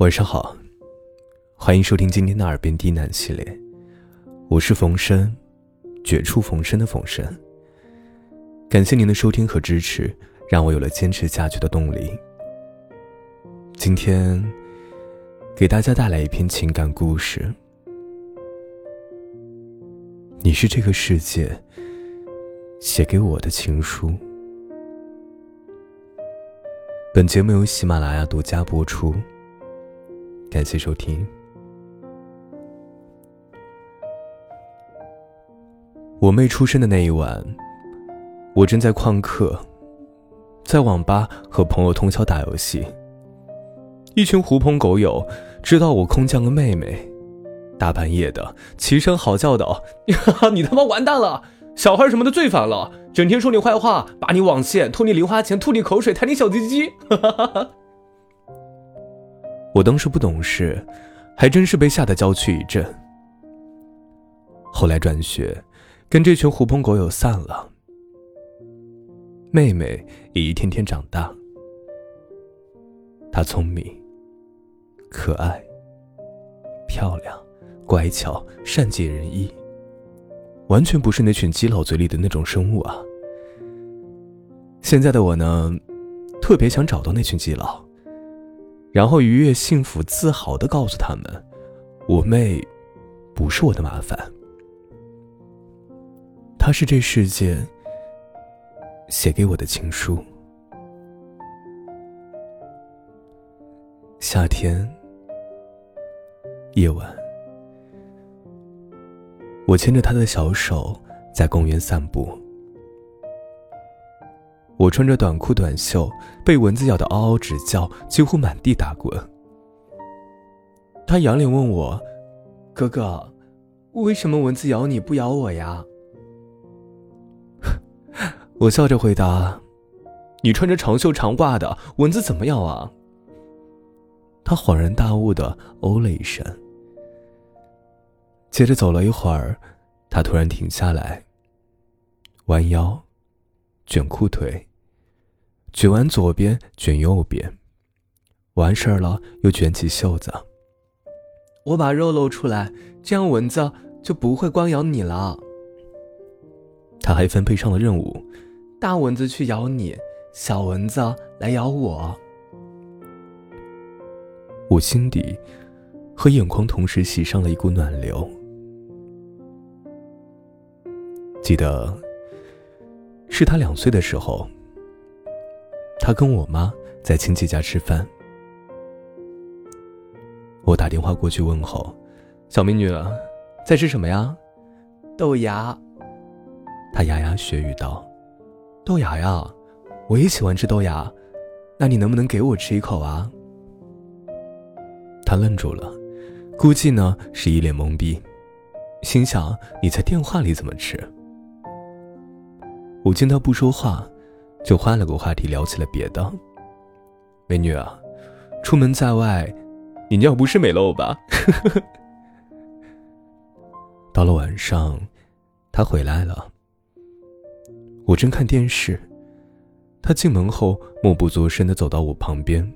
晚上好，欢迎收听今天的耳边低喃系列，我是冯生，绝处逢生的冯生。感谢您的收听和支持，让我有了坚持下去的动力。今天给大家带来一篇情感故事，你是这个世界写给我的情书。本节目由喜马拉雅独家播出。感谢收听。我妹出生的那一晚，我正在旷课，在网吧和朋友通宵打游戏。一群狐朋狗友知道我空降个妹妹，大半夜的齐声嚎叫道：“你他妈完蛋了！小孩什么的最烦了，整天说你坏话，拔你网线，偷你零花钱，吐你口水，弹你小鸡鸡。”我当时不懂事，还真是被吓得娇躯一震。后来转学，跟这群狐朋狗友散了。妹妹也一天天长大，她聪明、可爱、漂亮、乖巧、善解人意，完全不是那群基佬嘴里的那种生物啊。现在的我呢，特别想找到那群基佬。然后愉悦、幸福、自豪的告诉他们：“我妹不是我的麻烦，她是这世界写给我的情书。”夏天夜晚，我牵着她的小手在公园散步。我穿着短裤短袖，被蚊子咬得嗷嗷直叫，几乎满地打滚。他仰脸问我：“哥哥，为什么蚊子咬你不咬我呀？” 我笑着回答：“你穿着长袖长褂的，蚊子怎么咬啊？”他恍然大悟的哦了一声，接着走了一会儿，他突然停下来，弯腰，卷裤腿。卷完左边，卷右边，完事儿了又卷起袖子。我把肉露出来，这样蚊子就不会光咬你了。他还分配上了任务，大蚊子去咬你，小蚊子来咬我。我心底和眼眶同时袭上了一股暖流。记得是他两岁的时候。他跟我妈在亲戚家吃饭，我打电话过去问候：“小美女，在吃什么呀？”豆芽。他牙牙学语道：“豆芽呀，我也喜欢吃豆芽，那你能不能给我吃一口啊？”他愣住了，估计呢是一脸懵逼，心想：“你在电话里怎么吃？”我见他不说话。就换了个话题聊起了别的。美女啊，出门在外，你尿不湿没漏吧？到了晚上，他回来了。我正看电视，他进门后默不作声的走到我旁边，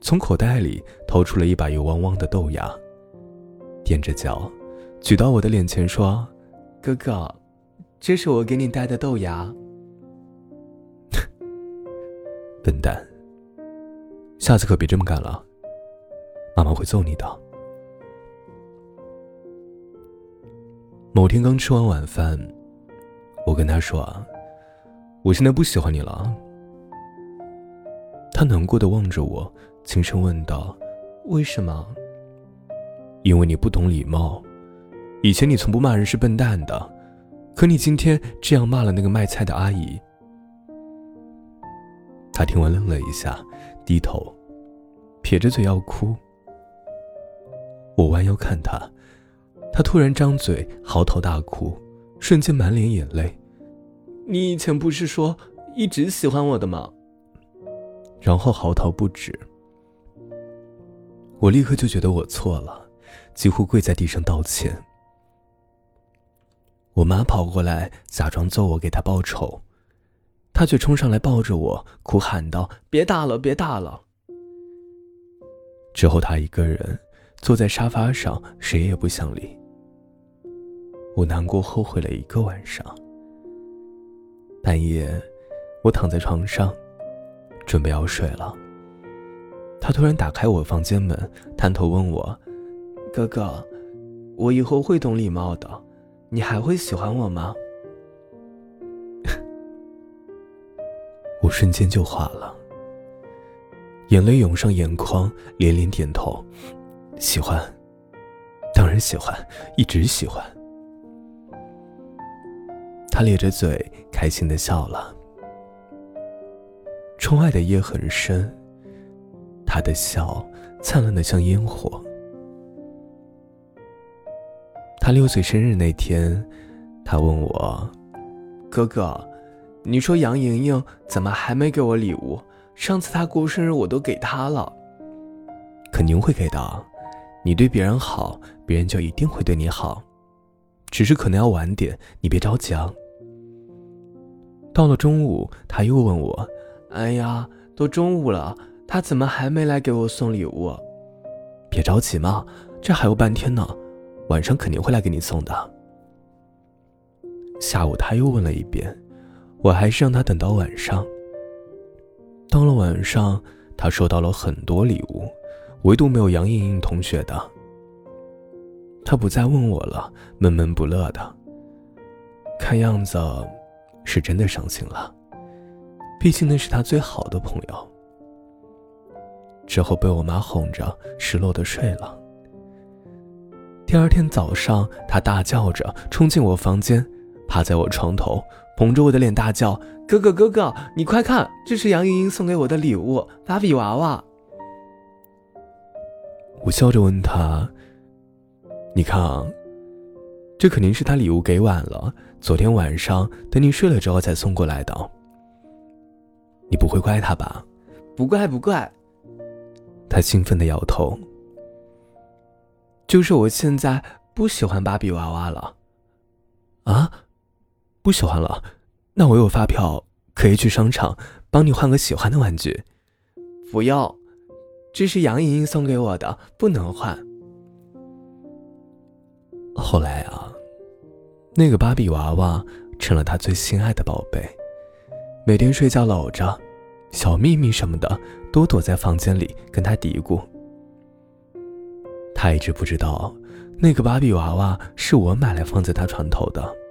从口袋里掏出了一把油汪汪的豆芽，踮着脚，举到我的脸前说：“哥哥，这是我给你带的豆芽。”笨蛋，下次可别这么干了，妈妈会揍你的。某天刚吃完晚饭，我跟他说：“啊，我现在不喜欢你了。”他难过的望着我，轻声问道：“为什么？”“因为你不懂礼貌，以前你从不骂人是笨蛋的，可你今天这样骂了那个卖菜的阿姨。”他听完愣了一下，低头，撇着嘴要哭。我弯腰看他，他突然张嘴嚎啕大哭，瞬间满脸眼泪。你以前不是说一直喜欢我的吗？然后嚎啕不止。我立刻就觉得我错了，几乎跪在地上道歉。我妈跑过来，假装揍我，给她报仇。他却冲上来抱着我，哭喊道：“别打了，别打了！”之后，他一个人坐在沙发上，谁也不想理。我难过后悔了一个晚上。半夜，我躺在床上，准备要睡了。他突然打开我房间门，探头问我：“哥哥，我以后会懂礼貌的，你还会喜欢我吗？”我瞬间就化了，眼泪涌上眼眶，连连点头：“喜欢，当然喜欢，一直喜欢。”他咧着嘴，开心的笑了。窗外的夜很深，他的笑灿烂的像烟火。他六岁生日那天，他问我：“哥哥，你说杨莹莹怎么还没给我礼物？上次她过生日我都给她了。肯定会给的，你对别人好，别人就一定会对你好，只是可能要晚点，你别着急啊。”到了中午，他又问我：“哎呀，都中午了，他怎么还没来给我送礼物？”别着急嘛，这还有半天呢，晚上肯定会来给你送的。下午他又问了一遍，我还是让他等到晚上。到了晚上，他收到了很多礼物，唯独没有杨莹莹同学的。他不再问我了，闷闷不乐的，看样子。是真的伤心了，毕竟那是他最好的朋友。之后被我妈哄着，失落的睡了。第二天早上，他大叫着冲进我房间，趴在我床头，捧着我的脸大叫：“哥哥，哥哥，你快看，这是杨莹莹送给我的礼物——芭比娃娃。”我笑着问他：“你看啊。”这肯定是他礼物给晚了，昨天晚上等你睡了之后才送过来的。你不会怪他吧？不怪不怪。他兴奋的摇头。就是我现在不喜欢芭比娃娃了。啊？不喜欢了？那我有发票可以去商场帮你换个喜欢的玩具。不要，这是杨莹莹送给我的，不能换。后来啊，那个芭比娃娃成了他最心爱的宝贝，每天睡觉搂着，小秘密什么的都躲在房间里跟他嘀咕。他一直不知道，那个芭比娃娃是我买来放在他床头的。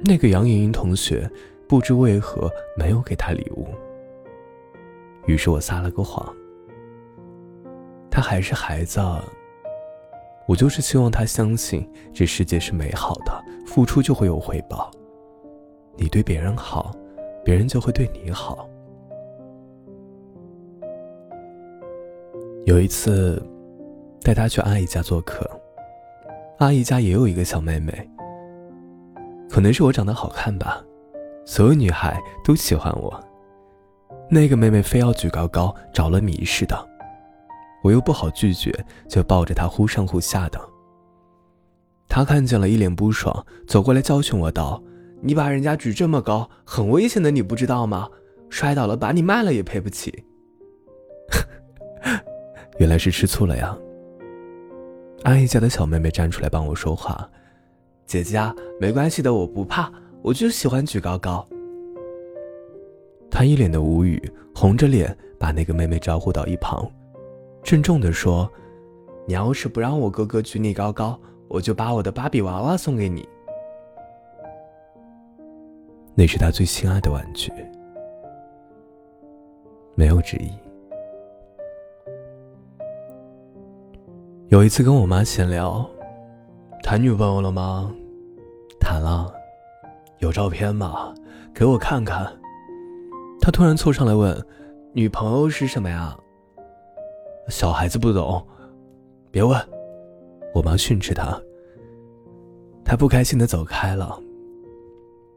那个杨莹莹同学不知为何没有给他礼物，于是我撒了个谎。他还是孩子。我就是希望他相信这世界是美好的，付出就会有回报。你对别人好，别人就会对你好。有一次，带他去阿姨家做客，阿姨家也有一个小妹妹。可能是我长得好看吧，所有女孩都喜欢我。那个妹妹非要举高高，着了迷似的。我又不好拒绝，就抱着她忽上忽下的。她看见了一脸不爽，走过来教训我道：“你把人家举这么高，很危险的，你不知道吗？摔倒了把你卖了也赔不起。”原来是吃醋了呀。阿姨家的小妹妹站出来帮我说话：“姐姐啊，没关系的，我不怕，我就喜欢举高高。”他一脸的无语，红着脸把那个妹妹招呼到一旁。郑重地说：“你要是不让我哥哥举你高高，我就把我的芭比娃娃送给你。那是他最心爱的玩具，没有之一。”有一次跟我妈闲聊，谈女朋友了吗？谈了，有照片吗？给我看看。他突然凑上来问：“女朋友是什么呀？”小孩子不懂，别问。我妈训斥他。他不开心的走开了。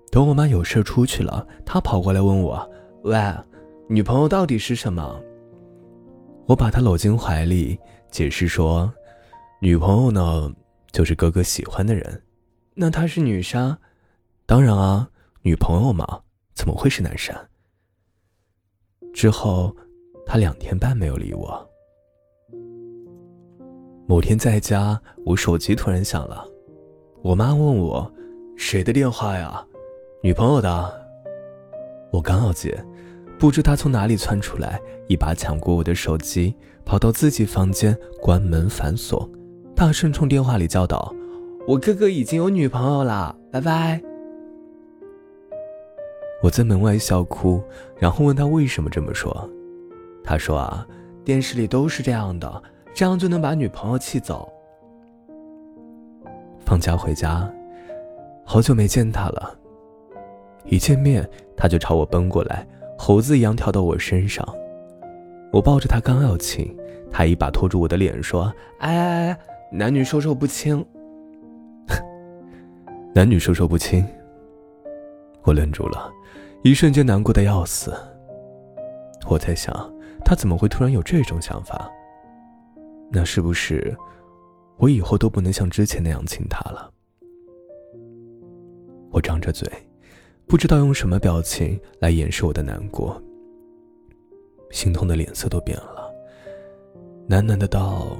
等我妈有事出去了，他跑过来问我：“喂，女朋友到底是什么？”我把他搂进怀里，解释说：“女朋友呢，就是哥哥喜欢的人。那她是女生？当然啊，女朋友嘛，怎么会是男生？”之后，他两天半没有理我。某天在家，我手机突然响了，我妈问我：“谁的电话呀？”“女朋友的。”我刚要接，不知她从哪里窜出来，一把抢过我的手机，跑到自己房间关门反锁，大声冲电话里叫道：“我哥哥已经有女朋友了，拜拜。”我在门外笑哭，然后问他为什么这么说。他说：“啊，电视里都是这样的，这样就能把女朋友气走。”放假回家，好久没见他了。一见面，他就朝我奔过来，猴子一样跳到我身上。我抱着他刚要亲，他一把拖住我的脸说：“哎哎哎，男女授受不亲。男女授受不亲。”我愣住了，一瞬间难过的要死。我在想，他怎么会突然有这种想法？那是不是我以后都不能像之前那样亲他了？我张着嘴。不知道用什么表情来掩饰我的难过，心痛的脸色都变了，喃喃的道：“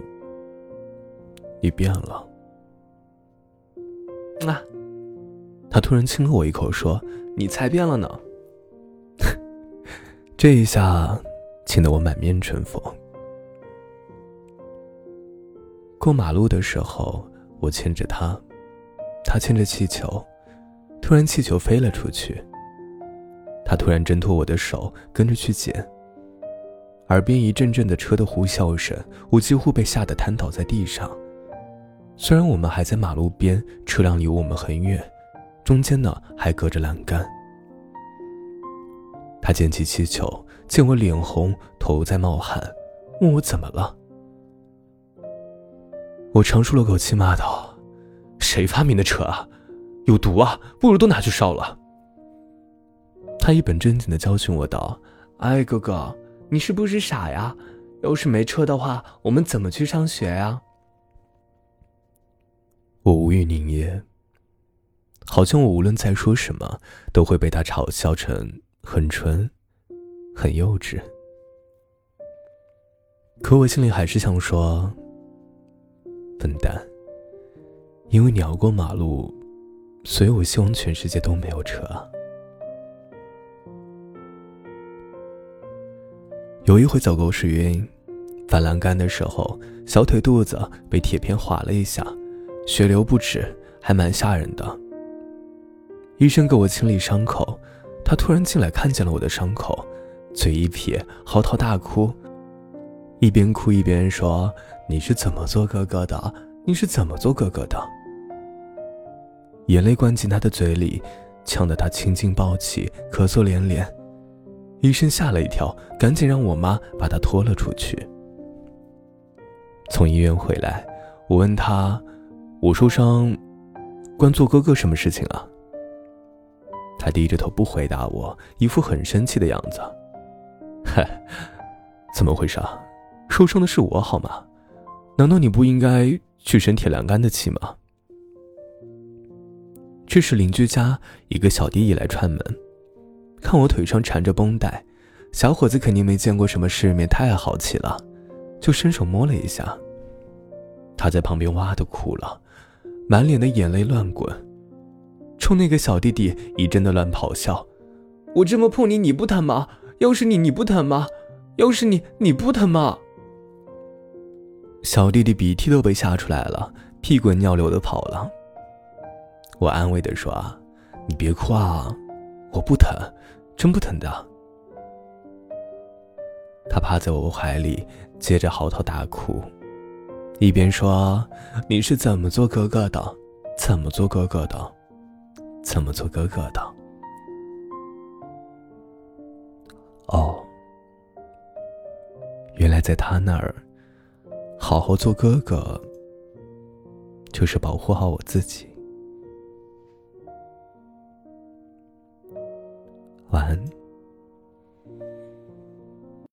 你变了。”啊！他突然亲了我一口，说：“你才变了呢。”这一下亲得我满面春风。过马路的时候，我牵着他，他牵着气球。突然，气球飞了出去。他突然挣脱我的手，跟着去捡。耳边一阵阵的车的呼啸声，我几乎被吓得瘫倒在地上。虽然我们还在马路边，车辆离我们很远，中间呢还隔着栏杆。他捡起气球，见我脸红，头在冒汗，问我怎么了。我长舒了口气，骂道：“谁发明的车啊？”有毒啊！不如都拿去烧了。他一本正经的教训我道：“哎，哥哥，你是不是傻呀？要是没车的话，我们怎么去上学呀？”我无语凝噎，好像我无论再说什么，都会被他嘲笑成很蠢、很幼稚。可我心里还是想说：“笨蛋，因为你要过马路。”所以我希望全世界都没有车。有一回走狗屎运，翻栏杆的时候，小腿肚子被铁片划了一下，血流不止，还蛮吓人的。医生给我清理伤口，他突然进来看见了我的伤口，嘴一撇，嚎啕大哭，一边哭一边说：“你是怎么做哥哥的？你是怎么做哥哥的？”眼泪灌进他的嘴里，呛得他青筋暴起，咳嗽连连。医生吓了一跳，赶紧让我妈把他拖了出去。从医院回来，我问他：“我受伤，关做哥哥什么事情啊？”他低着头不回答我，一副很生气的样子。嗨，怎么回事啊？受伤的是我好吗？难道你不应该去生铁栏杆的气吗？这时，邻居家一个小弟一来串门，看我腿上缠着绷带，小伙子肯定没见过什么世面，太好奇了，就伸手摸了一下。他在旁边哇的哭了，满脸的眼泪乱滚，冲那个小弟弟一阵的乱咆哮：“我这么碰你，你不疼吗？要是你，你不疼吗？要是你，你不疼吗？”小弟弟鼻涕都被吓出来了，屁滚尿流的跑了。我安慰的说：“啊，你别哭啊，我不疼，真不疼的。”他趴在我怀里，接着嚎啕大哭，一边说：“你是怎么做哥哥的？怎么做哥哥的？怎么做哥哥的？”哦，原来在他那儿，好好做哥哥，就是保护好我自己。晚安。